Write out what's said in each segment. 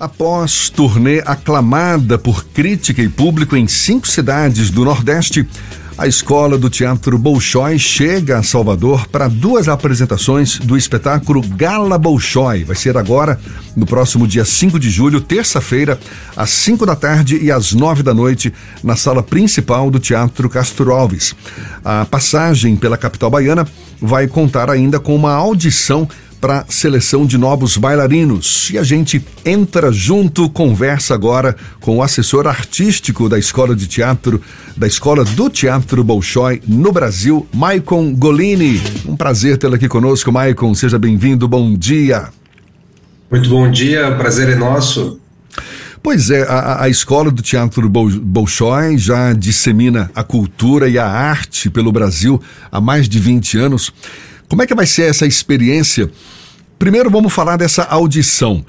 Após turnê aclamada por crítica e público em cinco cidades do Nordeste, a Escola do Teatro Bolshoi chega a Salvador para duas apresentações do espetáculo Gala Bolshoi. Vai ser agora, no próximo dia 5 de julho, terça-feira, às 5 da tarde e às 9 da noite, na sala principal do Teatro Castro Alves. A passagem pela capital baiana vai contar ainda com uma audição para seleção de novos bailarinos. E a gente entra junto, conversa agora com o assessor artístico da Escola de Teatro, da Escola do Teatro Bolshoi no Brasil, Maicon Golini. Um prazer tê-lo aqui conosco, Maicon. Seja bem-vindo, bom dia. Muito bom dia, o prazer é nosso. Pois é, a, a Escola do Teatro Bolshoi já dissemina a cultura e a arte pelo Brasil há mais de 20 anos. Como é que vai ser essa experiência? Primeiro vamos falar dessa audição.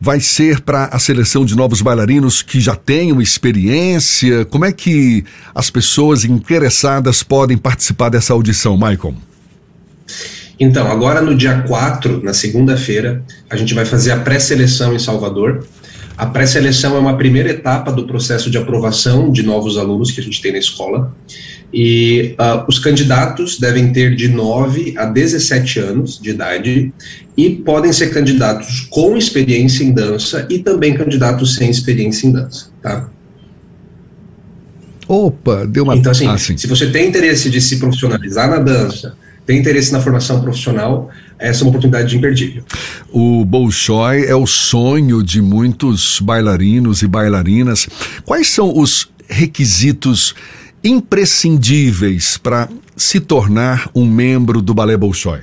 Vai ser para a seleção de novos bailarinos que já tenham experiência? Como é que as pessoas interessadas podem participar dessa audição, Michael? Então, agora no dia 4, na segunda-feira, a gente vai fazer a pré-seleção em Salvador. A pré-seleção é uma primeira etapa do processo de aprovação de novos alunos que a gente tem na escola. E uh, os candidatos devem ter de 9 a 17 anos de idade e podem ser candidatos com experiência em dança e também candidatos sem experiência em dança, tá? Opa, deu uma... Então, assim, ah, se você tem interesse de se profissionalizar na dança, tem interesse na formação profissional, essa é uma oportunidade imperdível. O Bolshoi é o sonho de muitos bailarinos e bailarinas. Quais são os requisitos imprescindíveis para se tornar um membro do Balé Bolshoi?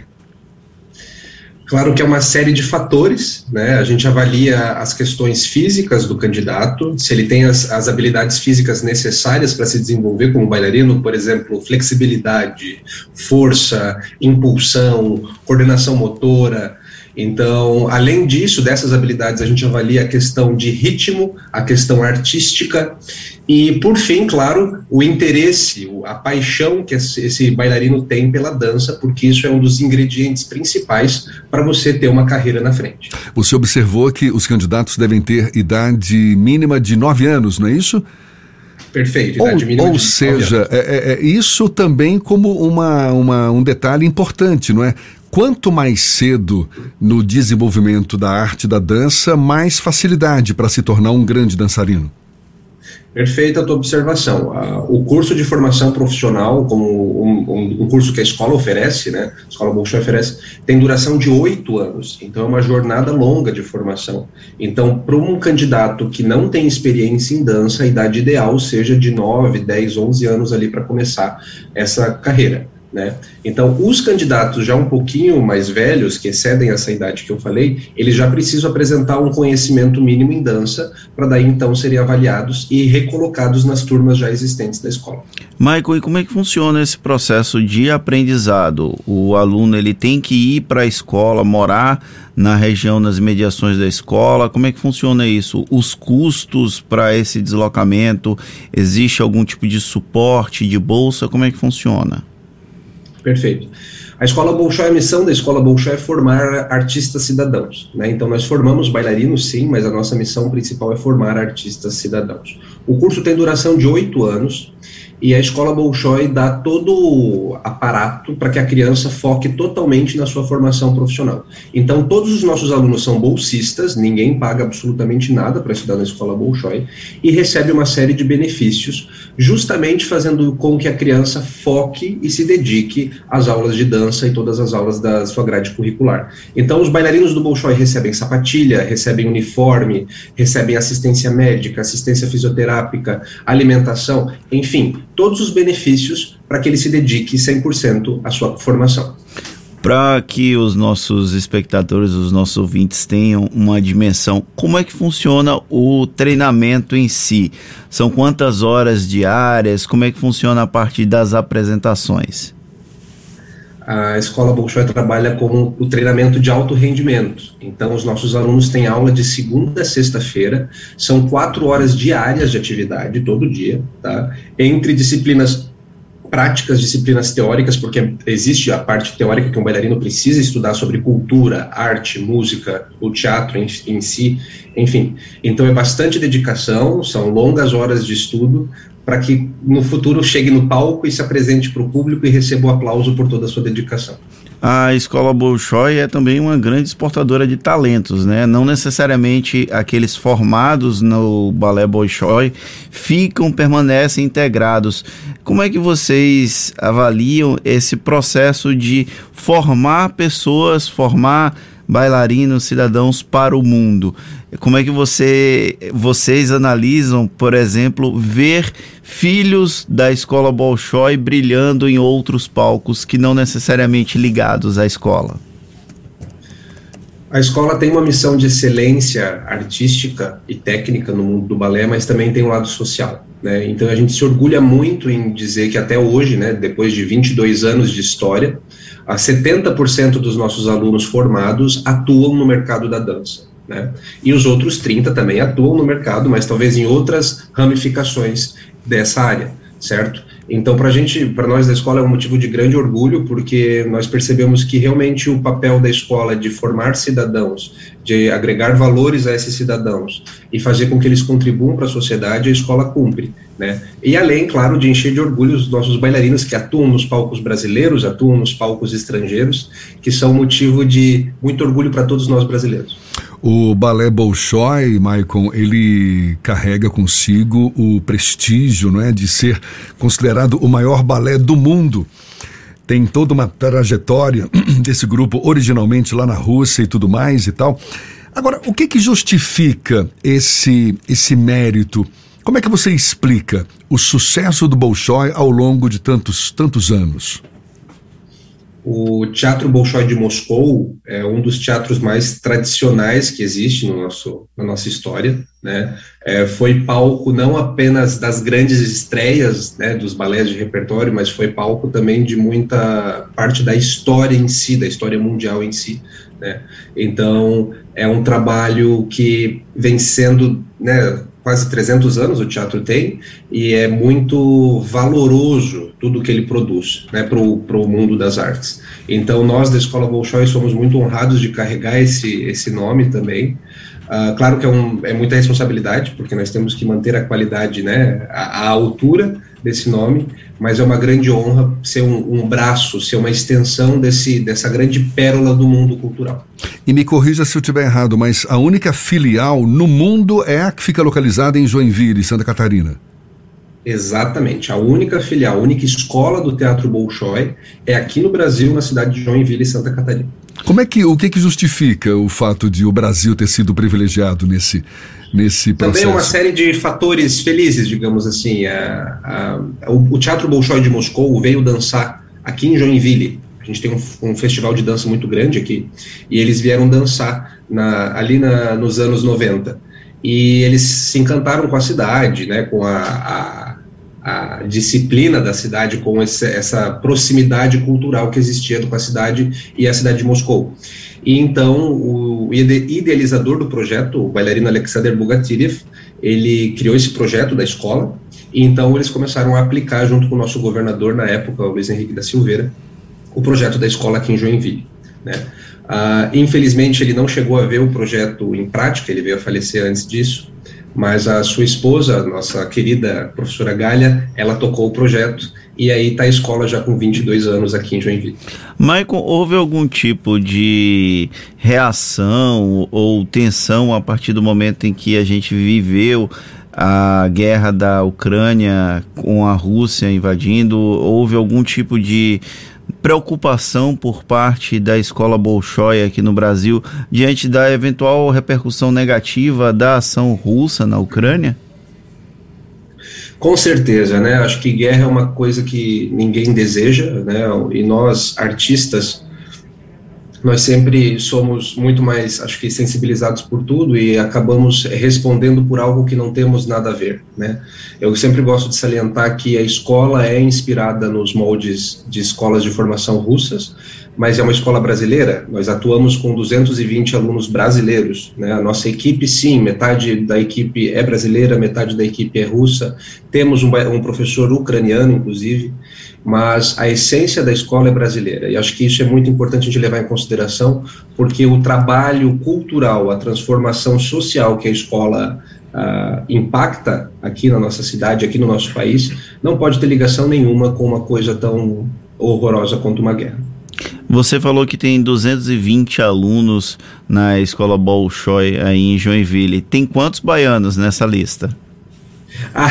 Claro que é uma série de fatores, né? A gente avalia as questões físicas do candidato, se ele tem as, as habilidades físicas necessárias para se desenvolver como bailarino, por exemplo, flexibilidade, força, impulsão, coordenação motora, então, além disso, dessas habilidades, a gente avalia a questão de ritmo, a questão artística e, por fim, claro, o interesse, a paixão que esse bailarino tem pela dança, porque isso é um dos ingredientes principais para você ter uma carreira na frente. Você observou que os candidatos devem ter idade mínima de nove anos, não é isso? Perfeito. Ou, ou seja, é, é, é, isso também como uma, uma, um detalhe importante, não é? Quanto mais cedo no desenvolvimento da arte da dança, mais facilidade para se tornar um grande dançarino. Perfeita a tua observação. o curso de formação profissional, como um, um, curso que a escola oferece, né, a Escola Bolshoi oferece, tem duração de oito anos. Então, é uma jornada longa de formação. Então, para um candidato que não tem experiência em dança, a idade ideal seja de 9, 10, 11 anos ali para começar essa carreira. Né? Então, os candidatos já um pouquinho mais velhos, que excedem essa idade que eu falei, eles já precisam apresentar um conhecimento mínimo em dança, para daí então serem avaliados e recolocados nas turmas já existentes da escola. Michael, e como é que funciona esse processo de aprendizado? O aluno ele tem que ir para a escola, morar na região, nas mediações da escola? Como é que funciona isso? Os custos para esse deslocamento? Existe algum tipo de suporte, de bolsa? Como é que funciona? Perfeito. A escola Bolshoi, a missão da escola Bolshoi é formar artistas cidadãos. Né? Então, nós formamos bailarinos, sim, mas a nossa missão principal é formar artistas cidadãos. O curso tem duração de oito anos e a escola Bolshoi dá todo o aparato para que a criança foque totalmente na sua formação profissional. Então, todos os nossos alunos são bolsistas, ninguém paga absolutamente nada para estudar na escola Bolshoi e recebe uma série de benefícios, justamente fazendo com que a criança foque e se dedique às aulas de dança e todas as aulas da sua grade curricular. Então, os bailarinos do Bolshoi recebem sapatilha, recebem uniforme, recebem assistência médica, assistência fisioterápica, alimentação, enfim, todos os benefícios para que ele se dedique 100% à sua formação. Para que os nossos espectadores, os nossos ouvintes tenham uma dimensão, como é que funciona o treinamento em si? São quantas horas diárias? Como é que funciona a partir das apresentações? A escola Bolshoi trabalha com o treinamento de alto rendimento. Então, os nossos alunos têm aula de segunda a sexta-feira, são quatro horas diárias de atividade todo dia, tá? Entre disciplinas práticas, disciplinas teóricas, porque existe a parte teórica que um bailarino precisa estudar sobre cultura, arte, música, o teatro em, em si, enfim. Então é bastante dedicação, são longas horas de estudo para que no futuro chegue no palco e se apresente para o público e receba o aplauso por toda a sua dedicação a escola Bolshoi é também uma grande exportadora de talentos, né? Não necessariamente aqueles formados no balé Bolshoi ficam, permanecem integrados. Como é que vocês avaliam esse processo de formar pessoas, formar bailarinos, cidadãos para o mundo? Como é que você, vocês analisam, por exemplo, ver filhos da escola Bolshoi brilhando em outros palcos que não necessariamente ligados à escola? A escola tem uma missão de excelência artística e técnica no mundo do balé, mas também tem um lado social. Né? Então a gente se orgulha muito em dizer que até hoje, né, depois de 22 anos de história, a 70% dos nossos alunos formados atuam no mercado da dança. Né? E os outros 30 também atuam no mercado, mas talvez em outras ramificações dessa área, certo? Então, para gente, para nós da escola é um motivo de grande orgulho, porque nós percebemos que realmente o papel da escola de formar cidadãos, de agregar valores a esses cidadãos e fazer com que eles contribuam para a sociedade, a escola cumpre, né? E além, claro, de encher de orgulho os nossos bailarinos que atuam nos palcos brasileiros, atuam nos palcos estrangeiros, que são motivo de muito orgulho para todos nós brasileiros. O balé Bolshoi, Maicon, ele carrega consigo o prestígio não é, de ser considerado o maior balé do mundo. Tem toda uma trajetória desse grupo originalmente lá na Rússia e tudo mais e tal. Agora, o que que justifica esse, esse mérito? Como é que você explica o sucesso do Bolshoi ao longo de tantos, tantos anos? O Teatro Bolshoi de Moscou é um dos teatros mais tradicionais que existe no nosso, na nossa história. Né? É, foi palco não apenas das grandes estreias né, dos balés de repertório, mas foi palco também de muita parte da história em si, da história mundial em si. Né? Então, é um trabalho que vem sendo né, quase 300 anos o teatro tem, e é muito valoroso tudo que ele produz né, para o mundo das artes. Então, nós da Escola Bolshoi somos muito honrados de carregar esse, esse nome também. Uh, claro que é, um, é, muita responsabilidade, porque nós temos que manter a qualidade, né, a, a altura desse nome, mas é uma grande honra ser um, um, braço, ser uma extensão desse, dessa grande pérola do mundo cultural. E me corrija se eu estiver errado, mas a única filial no mundo é a que fica localizada em Joinville, Santa Catarina. Exatamente. A única filial, a única escola do Teatro Bolshoi é aqui no Brasil, na cidade de Joinville, Santa Catarina. Como é que o que, que justifica o fato de o Brasil ter sido privilegiado nesse nesse processo? Também uma série de fatores felizes, digamos assim. A, a, o, o, Teatro Bolshoi de Moscou veio dançar aqui em Joinville. A gente tem um, um festival de dança muito grande aqui e eles vieram dançar na, ali na, nos anos 90 e eles se encantaram com a cidade, né, com a, a a disciplina da cidade com esse, essa proximidade cultural que existia com a cidade e a cidade de Moscou. E então o idealizador do projeto, o bailarino Alexander Bugatiriev, ele criou esse projeto da escola e então eles começaram a aplicar junto com o nosso governador na época, o Luiz Henrique da Silveira, o projeto da escola aqui em Joinville. Né? Uh, infelizmente ele não chegou a ver o projeto em prática, ele veio a falecer antes disso, mas a sua esposa, nossa querida professora Galha, ela tocou o projeto e aí está a escola já com 22 anos aqui em Joinville. Michael, houve algum tipo de reação ou tensão a partir do momento em que a gente viveu a guerra da Ucrânia com a Rússia invadindo? Houve algum tipo de preocupação por parte da escola Bolshoi aqui no Brasil diante da eventual repercussão negativa da ação russa na Ucrânia? Com certeza, né? Acho que guerra é uma coisa que ninguém deseja, né? E nós, artistas, nós sempre somos muito mais, acho que, sensibilizados por tudo e acabamos respondendo por algo que não temos nada a ver, né? Eu sempre gosto de salientar que a escola é inspirada nos moldes de escolas de formação russas, mas é uma escola brasileira. Nós atuamos com 220 alunos brasileiros. Né? A nossa equipe, sim, metade da equipe é brasileira, metade da equipe é russa. Temos um, um professor ucraniano, inclusive, mas a essência da escola é brasileira. E acho que isso é muito importante gente levar em consideração, porque o trabalho cultural, a transformação social que a escola uh, impacta aqui na nossa cidade, aqui no nosso país, não pode ter ligação nenhuma com uma coisa tão horrorosa quanto uma guerra. Você falou que tem 220 alunos na escola Bolshoi aí em Joinville. Tem quantos baianos nessa lista? A,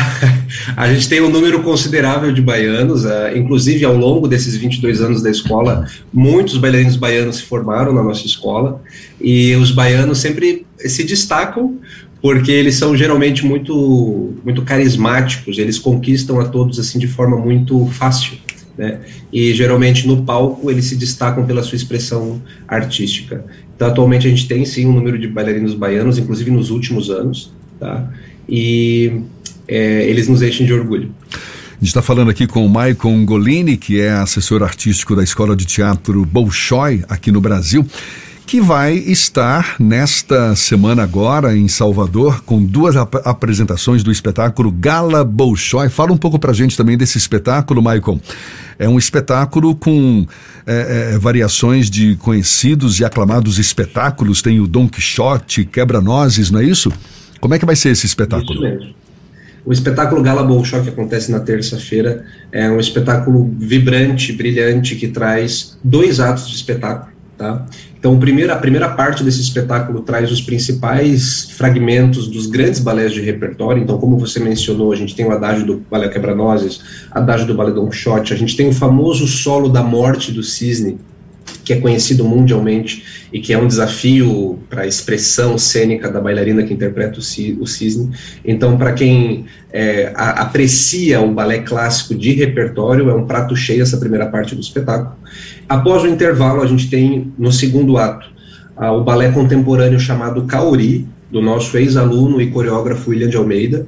a gente tem um número considerável de baianos, uh, inclusive ao longo desses 22 anos da escola, muitos bailarinos baianos se formaram na nossa escola, e os baianos sempre se destacam porque eles são geralmente muito, muito carismáticos, eles conquistam a todos assim de forma muito fácil. Né? E geralmente no palco eles se destacam pela sua expressão artística. Então, atualmente a gente tem sim um número de bailarinos baianos, inclusive nos últimos anos, tá? E é, eles nos enchem de orgulho. A gente está falando aqui com o Maicon Golini, que é assessor artístico da Escola de Teatro Bolshoi, aqui no Brasil, que vai estar nesta semana agora em Salvador com duas ap apresentações do espetáculo Gala Bolshoi. Fala um pouco para a gente também desse espetáculo, Maicon. É um espetáculo com é, é, variações de conhecidos e aclamados espetáculos. Tem o Don Quixote, Quebra-Nozes, não é isso? Como é que vai ser esse espetáculo? Isso mesmo. O espetáculo Gala Bolshoi, que acontece na terça-feira, é um espetáculo vibrante, brilhante, que traz dois atos de espetáculo. Tá? Então, a primeira parte desse espetáculo traz os principais fragmentos dos grandes balés de repertório. Então, como você mencionou, a gente tem o adágio do Balé Quebra-Nozes, adágio do Balé Don Quixote, a gente tem o famoso solo da morte do cisne, que é conhecido mundialmente e que é um desafio para a expressão cênica da bailarina que interpreta o cisne. Então, para quem é, a, aprecia o balé clássico de repertório, é um prato cheio essa primeira parte do espetáculo. Após o intervalo, a gente tem no segundo ato o balé contemporâneo chamado Kaori, do nosso ex-aluno e coreógrafo William de Almeida,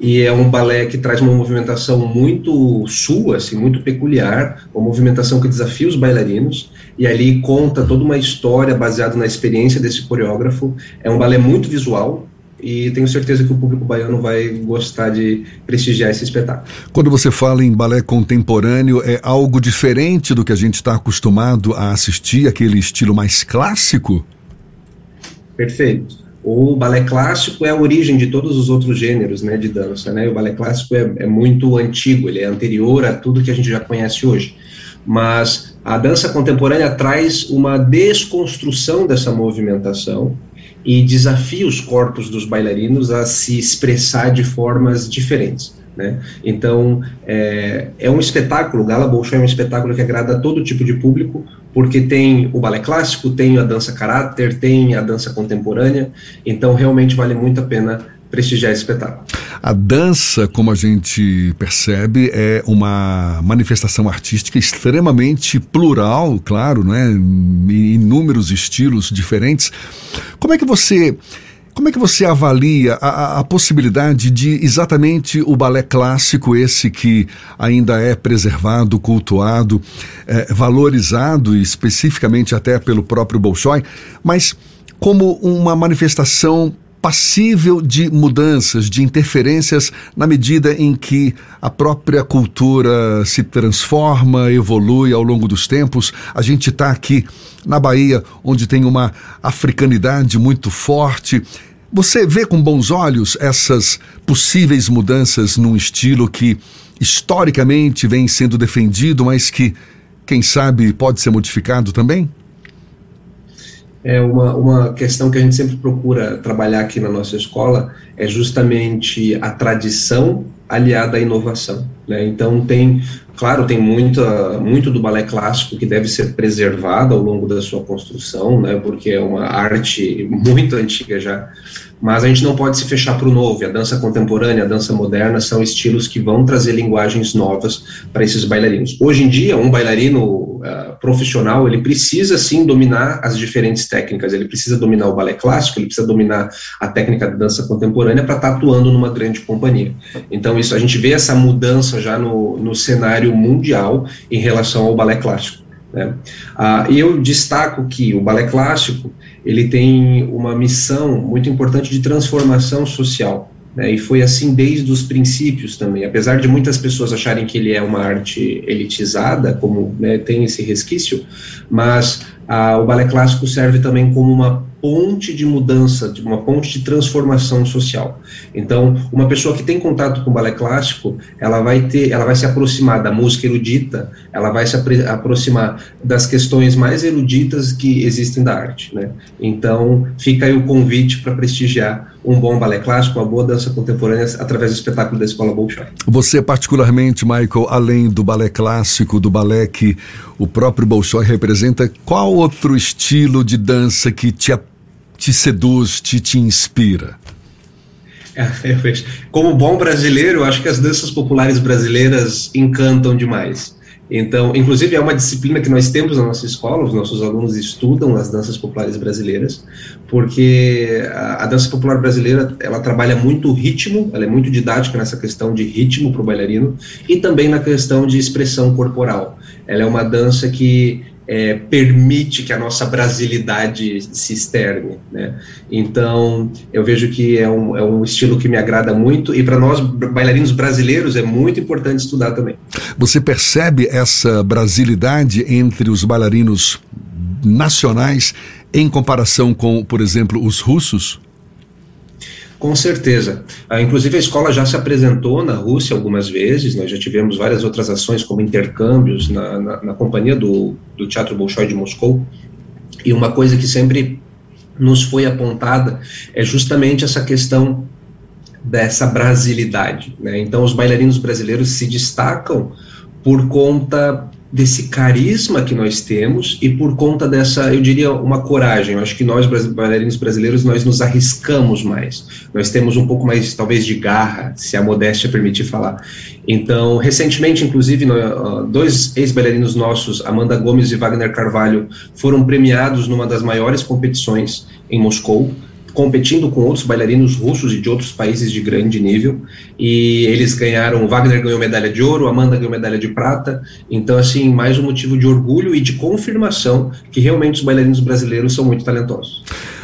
e é um balé que traz uma movimentação muito sua, assim, muito peculiar, uma movimentação que desafia os bailarinos, e ali conta toda uma história baseada na experiência desse coreógrafo. É um balé muito visual, e tenho certeza que o público baiano vai gostar de prestigiar esse espetáculo. Quando você fala em balé contemporâneo, é algo diferente do que a gente está acostumado a assistir, aquele estilo mais clássico? Perfeito. O balé clássico é a origem de todos os outros gêneros né, de dança. Né? O balé clássico é, é muito antigo, ele é anterior a tudo que a gente já conhece hoje. Mas a dança contemporânea traz uma desconstrução dessa movimentação e desafia os corpos dos bailarinos a se expressar de formas diferentes. Né? Então, é, é, um espetáculo, Gala Bolshoi é um espetáculo que agrada a todo tipo de público, porque tem o balé clássico, tem a dança caráter, tem a dança contemporânea, então realmente vale muito a pena prestigiar esse espetáculo. A dança, como a gente percebe, é uma manifestação artística extremamente plural, claro, né? inúmeros estilos diferentes. Como é que você como é que você avalia a, a, possibilidade de exatamente o balé clássico, esse que ainda é preservado, cultuado, é, valorizado especificamente até pelo próprio Bolshoi, mas como uma manifestação passível de mudanças, de interferências, na medida em que a própria cultura se transforma, evolui ao longo dos tempos. A gente está aqui na Bahia, onde tem uma africanidade muito forte. Você vê com bons olhos essas possíveis mudanças num estilo que historicamente vem sendo defendido, mas que, quem sabe, pode ser modificado também? É uma, uma questão que a gente sempre procura trabalhar aqui na nossa escola é justamente a tradição aliada à inovação. Né? Então tem, claro, tem muita, muito do balé clássico que deve ser preservado ao longo da sua construção, né? porque é uma arte muito antiga já, mas a gente não pode se fechar para o novo. A dança contemporânea, a dança moderna são estilos que vão trazer linguagens novas para esses bailarinos. Hoje em dia, um bailarino uh, profissional ele precisa sim dominar as diferentes técnicas. Ele precisa dominar o balé clássico, ele precisa dominar a técnica da dança contemporânea para estar tá atuando numa grande companhia. Então isso a gente vê essa mudança já no, no cenário mundial em relação ao balé clássico. Né? Ah, eu destaco que o balé clássico ele tem uma missão muito importante de transformação social. Né? E foi assim desde os princípios também. Apesar de muitas pessoas acharem que ele é uma arte elitizada, como né, tem esse resquício, mas ah, o balé clássico serve também como uma ponte de mudança, uma ponte de transformação social. Então, uma pessoa que tem contato com o balé clássico, ela vai ter, ela vai se aproximar da música erudita, ela vai se aproximar das questões mais eruditas que existem da arte, né? Então, fica aí o convite para prestigiar um bom balé clássico, uma boa dança contemporânea através do espetáculo da Escola Bolshoi. Você particularmente, Michael, além do balé clássico, do balé que o próprio Bolshoi representa, qual outro estilo de dança que te te seduz, te, te inspira? É, como bom brasileiro, acho que as danças populares brasileiras encantam demais. Então, inclusive, é uma disciplina que nós temos na nossa escola, os nossos alunos estudam as danças populares brasileiras, porque a, a dança popular brasileira, ela trabalha muito ritmo, ela é muito didática nessa questão de ritmo para o bailarino, e também na questão de expressão corporal. Ela é uma dança que é, permite que a nossa brasilidade se externe, né? Então, eu vejo que é um, é um estilo que me agrada muito e para nós bailarinos brasileiros é muito importante estudar também. Você percebe essa brasilidade entre os bailarinos nacionais em comparação com, por exemplo, os russos? Com certeza. Ah, inclusive, a escola já se apresentou na Rússia algumas vezes, nós já tivemos várias outras ações, como intercâmbios na, na, na companhia do, do Teatro Bolshoi de Moscou. E uma coisa que sempre nos foi apontada é justamente essa questão dessa brasilidade. Né? Então, os bailarinos brasileiros se destacam por conta desse carisma que nós temos e por conta dessa, eu diria, uma coragem. Eu acho que nós, bailarinos brasileiros, nós nos arriscamos mais. Nós temos um pouco mais, talvez, de garra, se a modéstia permitir falar. Então, recentemente, inclusive, dois ex-bailarinos nossos, Amanda Gomes e Wagner Carvalho, foram premiados numa das maiores competições em Moscou, competindo com outros bailarinos russos e de outros países de grande nível, e eles ganharam, Wagner ganhou medalha de ouro, Amanda ganhou medalha de prata, então assim, mais um motivo de orgulho e de confirmação que realmente os bailarinos brasileiros são muito talentosos.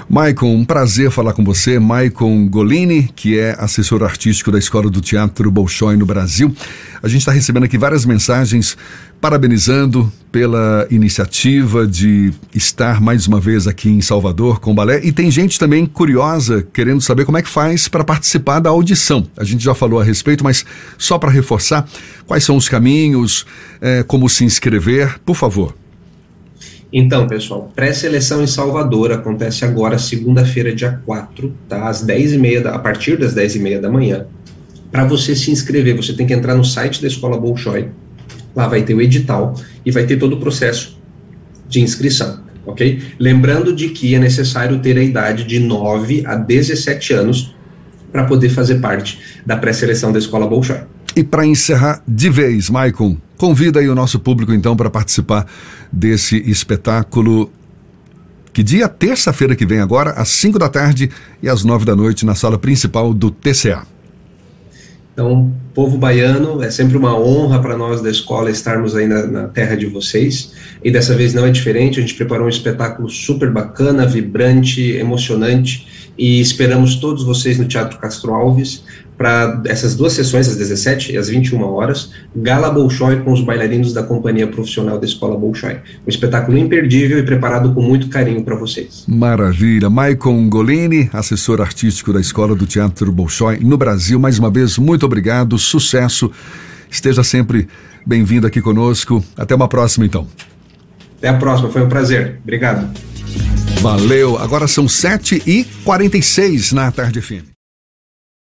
Maicon, um prazer falar com você. Maicon Golini, que é assessor artístico da Escola do Teatro Bolshoi no Brasil. A gente está recebendo aqui várias mensagens parabenizando pela iniciativa de estar mais uma vez aqui em Salvador com o balé. E tem gente também curiosa querendo saber como é que faz para participar da audição. A gente já falou a respeito, mas só para reforçar, quais são os caminhos, é, como se inscrever, por favor. Então, pessoal, pré-seleção em Salvador acontece agora, segunda-feira, dia 4, tá? Às 10h30, da, a partir das 10h30 da manhã. Para você se inscrever, você tem que entrar no site da Escola Bolshoi, lá vai ter o edital e vai ter todo o processo de inscrição, ok? Lembrando de que é necessário ter a idade de 9 a 17 anos para poder fazer parte da pré-seleção da Escola Bolshoi. E para encerrar de vez, Maicon, convida aí o nosso público então para participar desse espetáculo que dia terça-feira que vem agora, às 5 da tarde e às 9 da noite, na sala principal do TCA. Então, povo baiano, é sempre uma honra para nós da escola estarmos aí na, na, terra de vocês. E dessa vez não é diferente, a gente preparou um espetáculo super bacana, vibrante, emocionante e esperamos todos vocês no Teatro Castro Alves para essas duas sessões, às 17 e às 21 horas, Gala Bolshoi com os bailarinos da Companhia Profissional da Escola Bolshoi. Um espetáculo imperdível e preparado com muito carinho para vocês. Maravilha. Maicon Golini, assessor artístico da Escola do Teatro Bolshoi no Brasil, mais uma vez, muito obrigado, sucesso. Esteja sempre bem-vindo aqui conosco. Até uma próxima, então. Até a próxima, foi um prazer. Obrigado. Valeu. Agora são 7 e 46 na tarde firme.